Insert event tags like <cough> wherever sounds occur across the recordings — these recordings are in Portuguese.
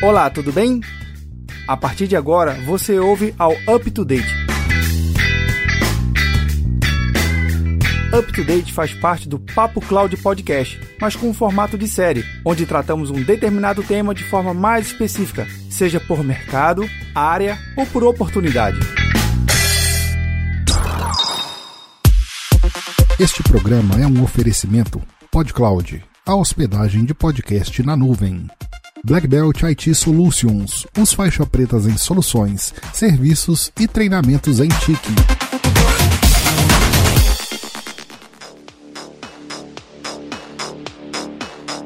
Olá, tudo bem? A partir de agora, você ouve ao Up to Date. Up to Date faz parte do Papo Cloud Podcast, mas com um formato de série, onde tratamos um determinado tema de forma mais específica, seja por mercado, área ou por oportunidade. Este programa é um oferecimento PodCloud, a hospedagem de podcast na nuvem. Black Belt IT Solutions, os faixa pretas em soluções, serviços e treinamentos em TIC.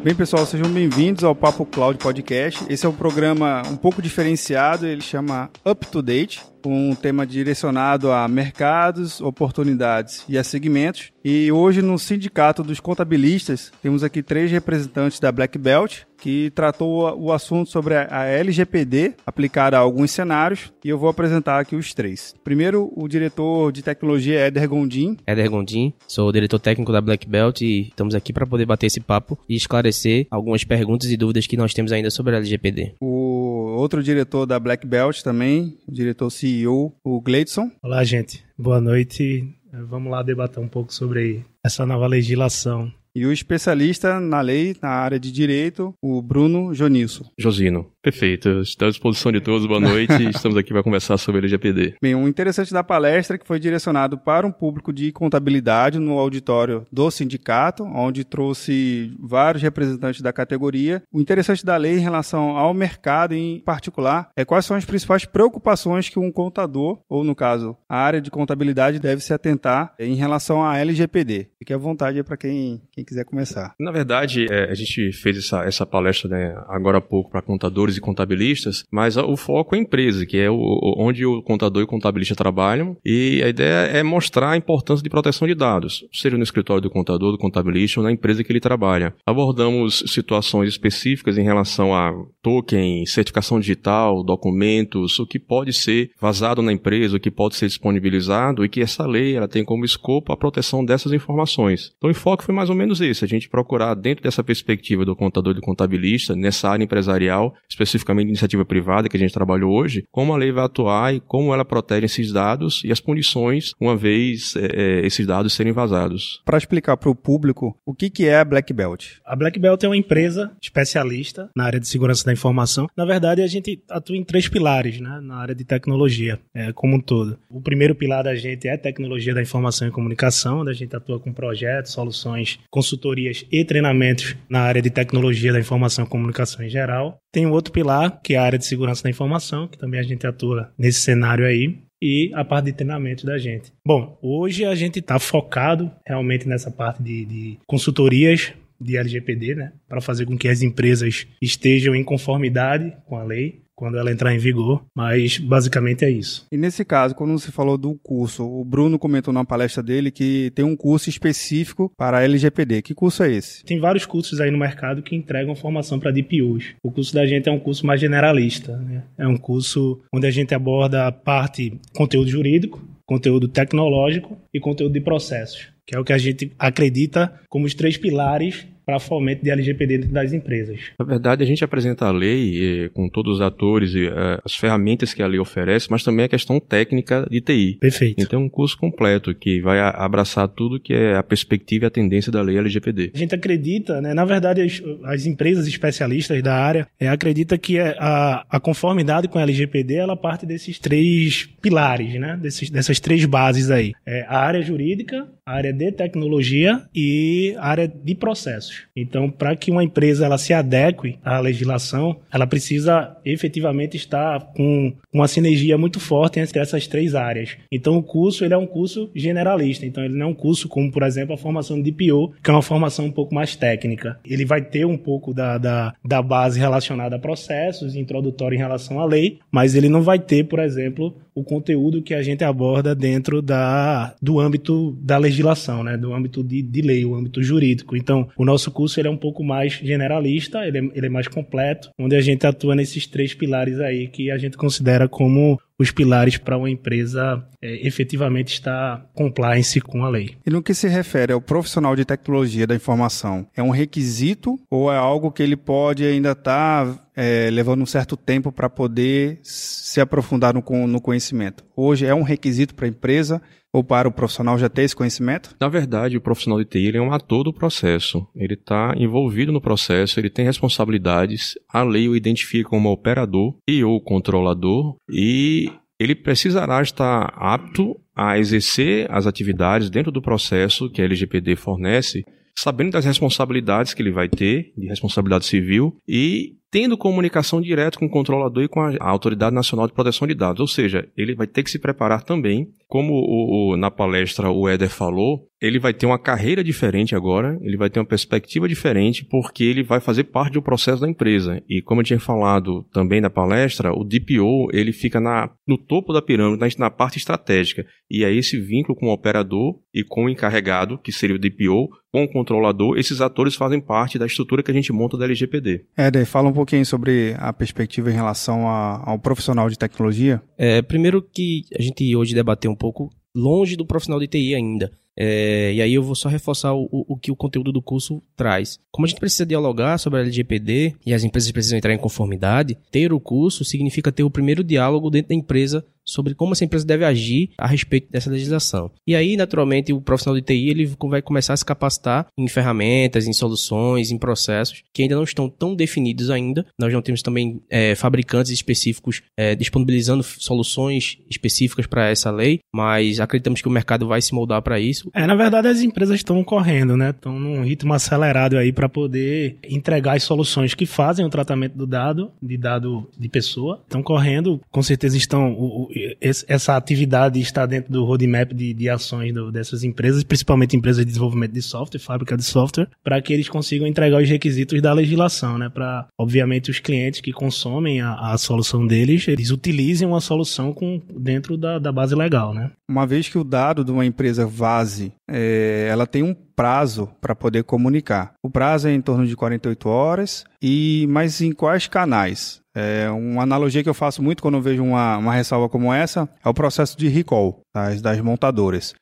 Bem, pessoal, sejam bem-vindos ao Papo Cloud Podcast. Esse é um programa um pouco diferenciado, ele chama Up to Date um tema direcionado a mercados, oportunidades e a segmentos. E hoje no Sindicato dos Contabilistas temos aqui três representantes da Black Belt que tratou o assunto sobre a LGPD aplicada a alguns cenários e eu vou apresentar aqui os três. Primeiro, o diretor de tecnologia Éder Gondim. Éder Gondim, sou o diretor técnico da Black Belt e estamos aqui para poder bater esse papo e esclarecer algumas perguntas e dúvidas que nós temos ainda sobre a LGPD. O outro diretor da Black Belt também, o diretor CEO, o Gleidson. Olá, gente. Boa noite. Vamos lá debater um pouco sobre essa nova legislação e o especialista na lei, na área de direito, o Bruno Jonilson. Josino. Perfeito. Estou à disposição de todos. Boa noite. <laughs> Estamos aqui para conversar sobre o LGPD. Bem, o interessante da palestra é que foi direcionado para um público de contabilidade no auditório do sindicato, onde trouxe vários representantes da categoria. O interessante da lei em relação ao mercado em particular é quais são as principais preocupações que um contador, ou no caso, a área de contabilidade deve se atentar em relação à LGPD. Fique à vontade para quem, quem quiser começar. Na verdade, é, a gente fez essa, essa palestra né, agora há pouco para contadores contadores e contabilistas, mas o foco é a empresa, que é o, onde o contador e o contabilista trabalham, e a ideia é mostrar a importância de proteção de dados, seja no escritório do contador, do contabilista ou na empresa que ele trabalha. Abordamos situações específicas em relação a token, certificação digital, documentos, o que pode ser vazado na empresa, o que pode ser disponibilizado e que essa lei ela tem como escopo a proteção dessas informações. Então o enfoque foi mais ou menos esse, a gente procurar dentro dessa perspectiva do contador e do contabilista, nessa área empresarial, especificamente iniciativa privada que a gente trabalhou hoje, como a lei vai atuar e como ela protege esses dados e as punições uma vez é, é esses dados serem vazados. Para explicar para o público o que, que é a Black Belt. A Black Belt é uma empresa especialista na área de segurança da informação. Na verdade, a gente atua em três pilares né, na área de tecnologia, é, como um todo. O primeiro pilar da gente é tecnologia da informação e comunicação, onde a gente atua com projetos, soluções, consultorias e treinamentos na área de tecnologia da informação e comunicação em geral. Tem um outro pilar, que é a área de segurança da informação, que também a gente atua nesse cenário aí, e a parte de treinamento da gente. Bom, hoje a gente está focado realmente nessa parte de, de consultorias de LGPD, né, para fazer com que as empresas estejam em conformidade com a lei quando ela entrar em vigor, mas basicamente é isso. E nesse caso, quando você falou do curso, o Bruno comentou na palestra dele que tem um curso específico para LGPD. Que curso é esse? Tem vários cursos aí no mercado que entregam formação para DPUs. O curso da gente é um curso mais generalista, né? É um curso onde a gente aborda a parte conteúdo jurídico, conteúdo tecnológico e conteúdo de processos, que é o que a gente acredita como os três pilares para fomento de LGPD dentro das empresas. Na verdade, a gente apresenta a lei com todos os atores e uh, as ferramentas que a lei oferece, mas também a questão técnica de TI. Perfeito. Então, é um curso completo que vai abraçar tudo que é a perspectiva e a tendência da lei LGPD. A gente acredita, né, na verdade, as, as empresas especialistas da área é, acredita que a, a conformidade com a LGPD ela parte desses três pilares, né, desses, dessas três bases aí. É a área jurídica, área de tecnologia e área de processos. Então, para que uma empresa ela se adeque à legislação, ela precisa efetivamente estar com uma sinergia muito forte entre essas três áreas. Então, o curso ele é um curso generalista. Então, ele não é um curso como, por exemplo, a formação de PO, que é uma formação um pouco mais técnica. Ele vai ter um pouco da, da, da base relacionada a processos, introdutório em relação à lei, mas ele não vai ter, por exemplo, o conteúdo que a gente aborda dentro da, do âmbito da legislação, né? do âmbito de, de lei, o âmbito jurídico. Então, o nosso curso ele é um pouco mais generalista, ele é, ele é mais completo, onde a gente atua nesses três pilares aí que a gente considera como os pilares para uma empresa é, efetivamente estar compliance com a lei. E no que se refere ao profissional de tecnologia da informação, é um requisito ou é algo que ele pode ainda estar tá, é, levando um certo tempo para poder se aprofundar no, no conhecimento? Hoje é um requisito para a empresa ou para o profissional já ter esse conhecimento? Na verdade, o profissional de TI é um ator do processo. Ele está envolvido no processo, ele tem responsabilidades. A lei o identifica como operador e ou controlador e ele precisará estar apto a exercer as atividades dentro do processo que a LGPD fornece, sabendo das responsabilidades que ele vai ter, de responsabilidade civil, e tendo comunicação direta com o controlador e com a Autoridade Nacional de Proteção de Dados. Ou seja, ele vai ter que se preparar também, como o, o, na palestra o Éder falou, ele vai ter uma carreira diferente agora, ele vai ter uma perspectiva diferente, porque ele vai fazer parte do processo da empresa. E como eu tinha falado também na palestra, o DPO ele fica na, no topo da pirâmide, na, na parte estratégica. E aí esse vínculo com o operador e com o encarregado, que seria o DPO, com o controlador, esses atores fazem parte da estrutura que a gente monta da LGPD. Éder, fala um pouquinho sobre a perspectiva em relação a, ao profissional de tecnologia? É, primeiro que a gente hoje debateu um pouco longe do profissional de TI ainda. É, e aí eu vou só reforçar o, o, o, que o conteúdo do curso traz. Como a gente precisa dialogar sobre a LGPD e as empresas precisam entrar em conformidade, ter o curso significa ter o primeiro diálogo dentro da empresa sobre como essa empresa deve agir a respeito dessa legislação. E aí, naturalmente, o profissional de TI ele vai começar a se capacitar em ferramentas, em soluções, em processos que ainda não estão tão definidos ainda. Nós não temos também é, fabricantes específicos é, disponibilizando soluções específicas para essa lei, mas acreditamos que o mercado vai se moldar para isso. É, na verdade, as empresas estão correndo, né? Estão num ritmo acelerado aí para poder entregar as soluções que fazem o tratamento do dado, de dado de pessoa. Estão correndo, com certeza estão o, essa atividade está dentro do roadmap de, de ações do, dessas empresas, principalmente empresas de desenvolvimento de software, fábrica de software, para que eles consigam entregar os requisitos da legislação, né? Para, obviamente, os clientes que consomem a, a, solução deles, eles utilizem uma solução com, dentro da, da base legal, né? Uma vez que o dado de uma empresa vaze, é, ela tem um prazo para poder comunicar. O prazo é em torno de 48 horas, e mas em quais canais? É, uma analogia que eu faço muito quando vejo uma, uma ressalva como essa é o processo de recall das, das montadoras.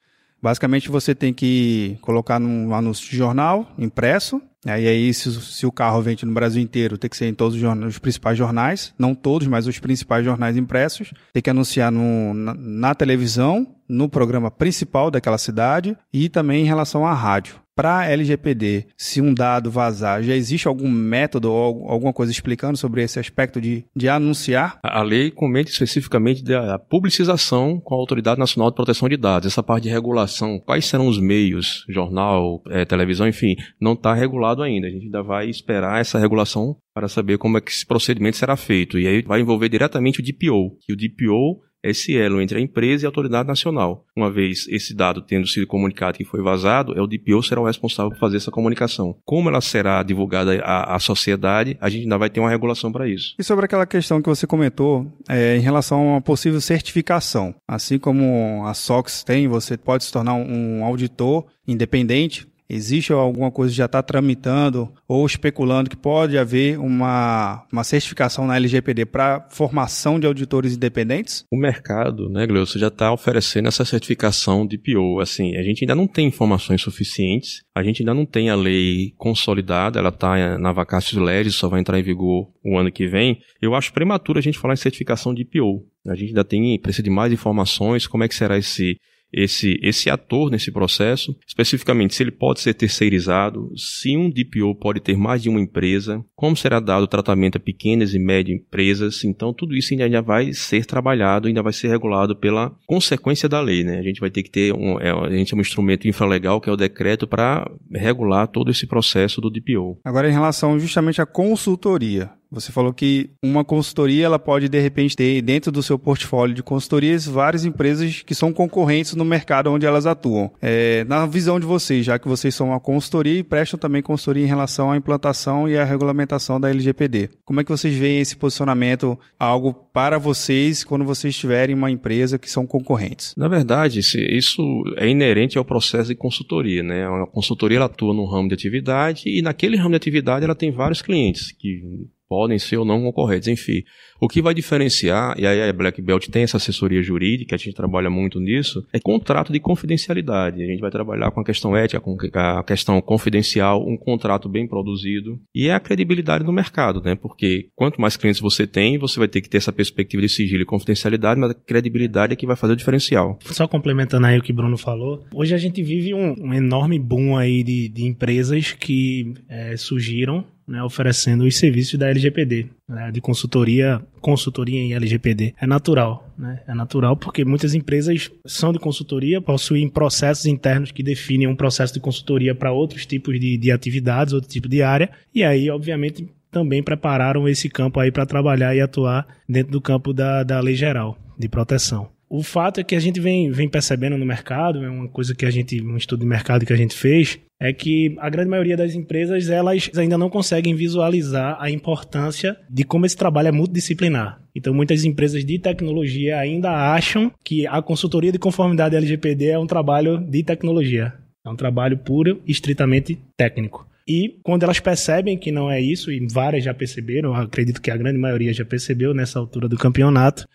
Basicamente, você tem que colocar num anúncio de jornal impresso. Aí, aí se, se, o carro vende no Brasil inteiro, tem que ser em todos os, jornais, os principais jornais. Não todos, mas os principais jornais impressos. Tem que anunciar no, na, na televisão, no programa principal daquela cidade e também em relação à rádio para LGPD, se um dado vazar, já existe algum método ou alguma coisa explicando sobre esse aspecto de, de anunciar? A lei comenta especificamente da publicização com a Autoridade Nacional de Proteção de Dados. Essa parte de regulação, quais serão os meios, jornal, é, televisão, enfim, não está regulado ainda. A gente ainda vai esperar essa regulação para saber como é que esse procedimento será feito. E aí vai envolver diretamente o DPO, que o DPO esse elo entre a empresa e a autoridade nacional. Uma vez esse dado tendo sido comunicado que foi vazado, é o DPO será o responsável por fazer essa comunicação. Como ela será divulgada à, à sociedade, a gente ainda vai ter uma regulação para isso. E sobre aquela questão que você comentou é, em relação a uma possível certificação, assim como a SOX tem, você pode se tornar um auditor independente Existe alguma coisa que já está tramitando ou especulando que pode haver uma, uma certificação na LGPD para formação de auditores independentes? O mercado, né, Gleucio, já está oferecendo essa certificação de PO. Assim, a gente ainda não tem informações suficientes, a gente ainda não tem a lei consolidada, ela está na vacácio legis, só vai entrar em vigor o ano que vem. Eu acho prematuro a gente falar em certificação de PO. A gente ainda tem, precisa de mais informações, como é que será esse esse, esse ator nesse processo, especificamente se ele pode ser terceirizado, se um DPO pode ter mais de uma empresa, como será dado o tratamento a pequenas e médias empresas, então tudo isso ainda vai ser trabalhado, ainda vai ser regulado pela consequência da lei, né? A gente vai ter que ter um, é, a gente tem um instrumento infralegal que é o decreto para regular todo esse processo do DPO. Agora em relação justamente à consultoria, você falou que uma consultoria ela pode de repente ter dentro do seu portfólio de consultorias várias empresas que são concorrentes no mercado onde elas atuam. É, na visão de vocês, já que vocês são uma consultoria e prestam também consultoria em relação à implantação e à regulamentação da LGPD, como é que vocês veem esse posicionamento algo para vocês quando vocês tiverem uma empresa que são concorrentes? Na verdade, isso é inerente ao processo de consultoria, né? A consultoria ela atua num ramo de atividade e naquele ramo de atividade ela tem vários clientes que podem ser ou não concorrentes, enfim. O que vai diferenciar, e aí a Black Belt tem essa assessoria jurídica, a gente trabalha muito nisso, é contrato de confidencialidade. A gente vai trabalhar com a questão ética, com a questão confidencial, um contrato bem produzido, e é a credibilidade do mercado, né? Porque quanto mais clientes você tem, você vai ter que ter essa perspectiva de sigilo e confidencialidade, mas a credibilidade é que vai fazer o diferencial. Só complementando aí o que o Bruno falou, hoje a gente vive um, um enorme boom aí de, de empresas que é, surgiram né, oferecendo os serviços da LGPD, né, de consultoria, consultoria em LGPD. É natural, né? É natural porque muitas empresas são de consultoria, possuem processos internos que definem um processo de consultoria para outros tipos de, de atividades, outro tipo de área, e aí, obviamente, também prepararam esse campo aí para trabalhar e atuar dentro do campo da, da lei geral de proteção. O fato é que a gente vem, vem percebendo no mercado, é uma coisa que a gente, um estudo de mercado que a gente fez, é que a grande maioria das empresas elas ainda não conseguem visualizar a importância de como esse trabalho é multidisciplinar. Então, muitas empresas de tecnologia ainda acham que a consultoria de conformidade LGPD é um trabalho de tecnologia. É um trabalho puro estritamente técnico. E quando elas percebem que não é isso, e várias já perceberam, acredito que a grande maioria já percebeu nessa altura do campeonato,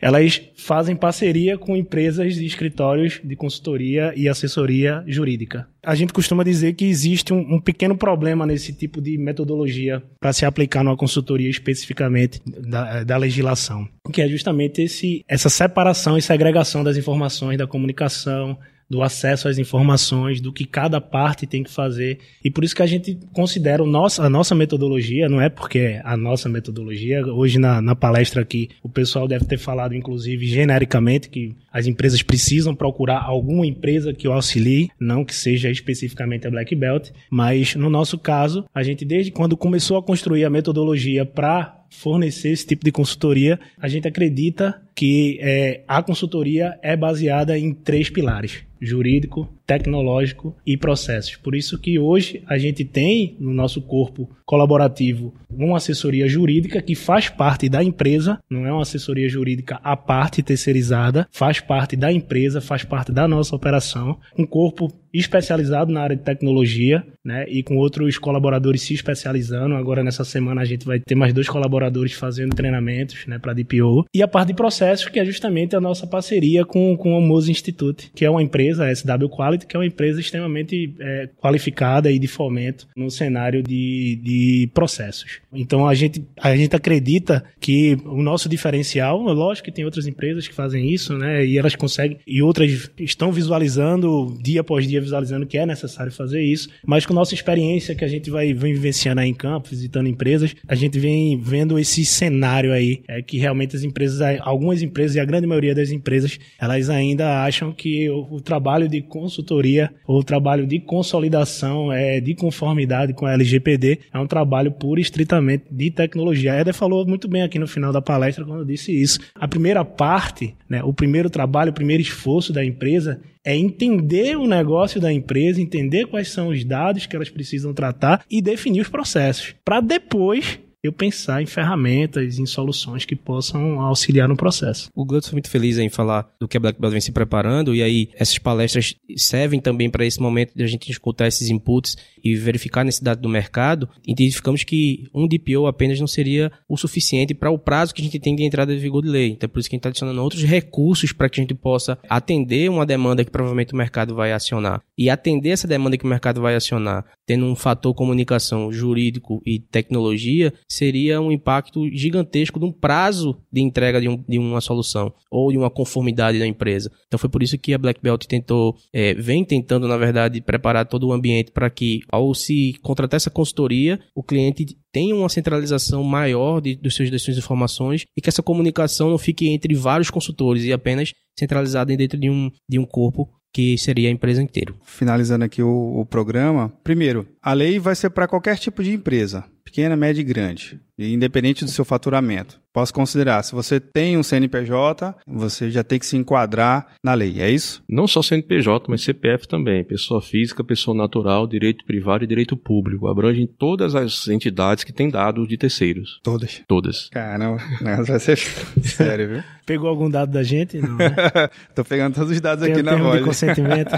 elas fazem parceria com empresas e escritórios de consultoria e assessoria jurídica. A gente costuma dizer que existe um, um pequeno problema nesse tipo de metodologia para se aplicar numa consultoria especificamente da, da legislação, que é justamente esse, essa separação e segregação das informações da comunicação, do acesso às informações, do que cada parte tem que fazer. E por isso que a gente considera nosso, a nossa metodologia, não é porque é a nossa metodologia, hoje na, na palestra aqui o pessoal deve ter falado, inclusive, genericamente, que as empresas precisam procurar alguma empresa que o auxilie, não que seja especificamente a Black Belt, mas no nosso caso, a gente desde quando começou a construir a metodologia para fornecer esse tipo de consultoria, a gente acredita que é, a consultoria é baseada em três pilares: jurídico, tecnológico e processos. Por isso que hoje a gente tem no nosso corpo colaborativo uma assessoria jurídica que faz parte da empresa, não é uma assessoria jurídica à parte terceirizada, faz parte da empresa, faz parte da nossa operação, um corpo especializado na área de tecnologia, né, e com outros colaboradores se especializando. Agora nessa semana a gente vai ter mais dois colaboradores fazendo treinamentos, né, para DPO. E a parte de processos, que é justamente a nossa parceria com, com o Moose Institute, que é uma empresa, a SW Quality, que é uma empresa extremamente é, qualificada e de fomento no cenário de, de processos. Então a gente, a gente acredita que o nosso diferencial, lógico que tem outras empresas que fazem isso, né, e elas conseguem, e outras estão visualizando dia após dia visualizando que é necessário fazer isso, mas com nossa experiência que a gente vai vem vivenciando aí em campo, visitando empresas, a gente vem vendo esse cenário aí, é que realmente as empresas, algumas empresas e a grande maioria das empresas, elas ainda acham que o, o trabalho de consultoria ou o trabalho de consolidação é de conformidade com a LGPD é um trabalho puro e estritamente de tecnologia. A Eder falou muito bem aqui no final da palestra quando disse isso. A primeira parte, né, o primeiro trabalho, o primeiro esforço da empresa é entender o negócio da empresa, entender quais são os dados que elas precisam tratar e definir os processos. Para depois eu pensar em ferramentas, em soluções que possam auxiliar no processo. O Glutz foi muito feliz em falar do que a Black Belt vem se preparando, e aí essas palestras servem também para esse momento de a gente escutar esses inputs e verificar a necessidade do mercado. Identificamos que um DPO apenas não seria o suficiente para o prazo que a gente tem de entrada de vigor de lei. Então, é por isso que a gente está adicionando outros recursos para que a gente possa atender uma demanda que provavelmente o mercado vai acionar. E atender essa demanda que o mercado vai acionar, tendo um fator comunicação jurídico e tecnologia, seria um impacto gigantesco de um prazo de entrega de, um, de uma solução ou de uma conformidade da empresa. Então foi por isso que a Black Belt tentou, é, vem tentando, na verdade, preparar todo o ambiente para que, ao se contratar essa consultoria, o cliente tenha uma centralização maior de, dos seus, das suas informações e que essa comunicação não fique entre vários consultores e apenas centralizada dentro de um, de um corpo que seria a empresa inteira. Finalizando aqui o, o programa, primeiro, a lei vai ser para qualquer tipo de empresa pequena, média e grande, independente do seu faturamento. Posso considerar, se você tem um CNPJ, você já tem que se enquadrar na lei, é isso? Não só CNPJ, mas CPF também. Pessoa física, pessoa natural, direito privado e direito público. Abrangem todas as entidades que têm dados de terceiros. Todas? Todas. Caramba, vai ser <laughs> sério, viu? Pegou algum dado da gente? Não, né? <laughs> Tô pegando todos os dados tem aqui na voz. de consentimento.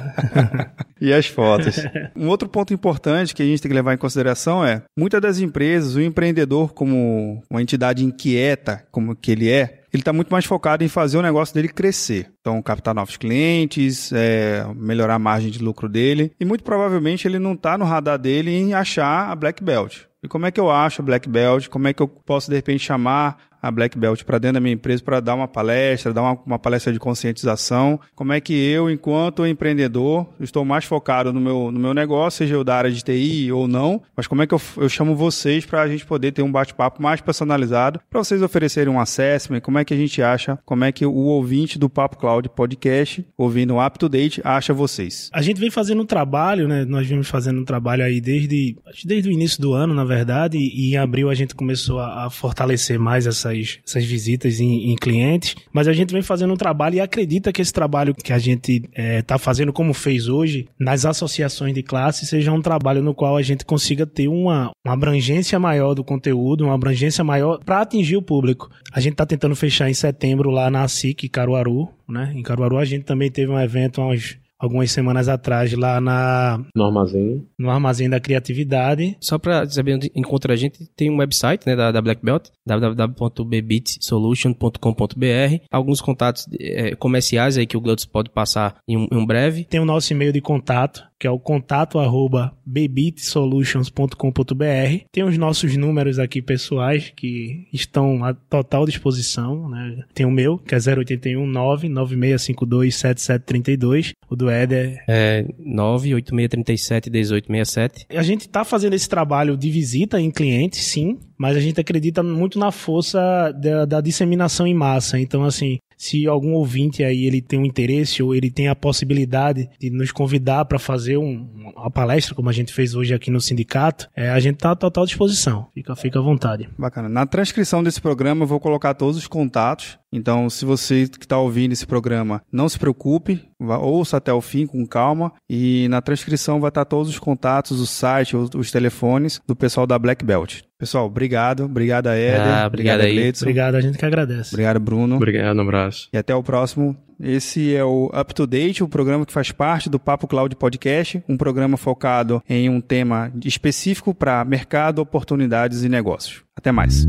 <laughs> e as fotos. Um outro ponto importante que a gente tem que levar em consideração é, muitas das empresas, o empreendedor como como uma entidade inquieta, como que ele é, ele está muito mais focado em fazer o negócio dele crescer. Então, captar novos clientes, é, melhorar a margem de lucro dele. E muito provavelmente ele não está no radar dele em achar a Black Belt. E como é que eu acho a Black Belt? Como é que eu posso, de repente, chamar a Black Belt para dentro da minha empresa para dar uma palestra, dar uma, uma, palestra de conscientização. Como é que eu, enquanto empreendedor, estou mais focado no meu, no meu negócio, seja eu da área de TI ou não, mas como é que eu, eu chamo vocês para a gente poder ter um bate-papo mais personalizado, para vocês oferecerem um assessment, como é que a gente acha, como é que o ouvinte do Papo Cloud Podcast, ouvindo o Up to Date, acha vocês? A gente vem fazendo um trabalho, né? Nós vimos fazendo um trabalho aí desde, desde o início do ano, na verdade, e em abril a gente começou a, a fortalecer mais essa essas, essas visitas em, em, clientes, mas a gente vem fazendo um trabalho e acredita que esse trabalho que a gente está é, tá fazendo, como fez hoje, nas associações de classe, seja um trabalho no qual a gente consiga ter uma, uma abrangência maior do conteúdo, uma abrangência maior para atingir o público. A gente está tentando fechar em setembro lá na SIC Caruaru, né? Em Caruaru a gente também teve um evento há uns algumas semanas atrás lá na no armazém. no armazém da criatividade. Só para saber onde encontra a gente tem um website né da, da Black Belt www.bbitsolution.com.br alguns contatos é, comerciais aí que o Glutz pode passar em um, em um breve. Tem o nosso e-mail de contato que é o contato arroba bebitsolutions.com.br. Tem os nossos números aqui pessoais que estão à total disposição, né? Tem o meu, que é 081 99652 7732. O do Éder é 98637 1867. A gente está fazendo esse trabalho de visita em clientes, sim, mas a gente acredita muito na força da, da disseminação em massa. Então, assim, se algum ouvinte aí ele tem um interesse ou ele tem a possibilidade de nos convidar para fazer um, uma palestra, como a gente fez hoje aqui no sindicato, é, a gente está à total disposição. Fica, fica à vontade. Bacana. Na transcrição desse programa eu vou colocar todos os contatos. Então, se você que está ouvindo esse programa, não se preocupe, ouça até o fim com calma. E na transcrição vai estar todos os contatos, o site, os, os telefones do pessoal da Black Belt. Pessoal, obrigado. Obrigado a Éder. Ah, obrigado, obrigado aí. Obrigado, a gente que agradece. Obrigado, Bruno. Obrigado, um abraço. E até o próximo. Esse é o Up to Date, o programa que faz parte do Papo Cloud Podcast, um programa focado em um tema específico para mercado, oportunidades e negócios. Até mais.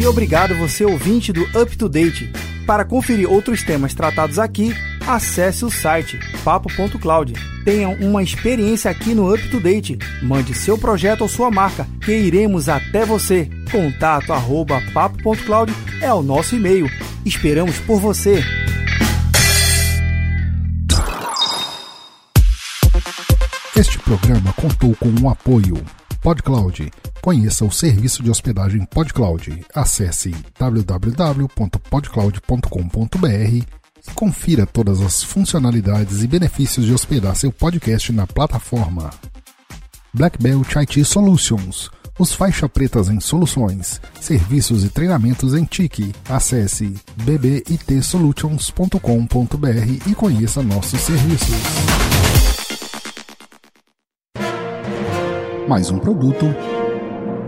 E obrigado você ouvinte do Up to Date. Para conferir outros temas tratados aqui, acesse o site papo.cloud. Tenha uma experiência aqui no Up to Date. Mande seu projeto ou sua marca, que iremos até você. Contato papo.cloud é o nosso e-mail. Esperamos por você. Este programa contou com o apoio PodCloud. Conheça o serviço de hospedagem PodCloud. Acesse www.podcloud.com.br e confira todas as funcionalidades e benefícios de hospedar seu podcast na plataforma. Black Belt IT Solutions. Os faixa pretas em soluções, serviços e treinamentos em TIC. Acesse bbitsolutions.com.br e conheça nossos serviços. Mais um produto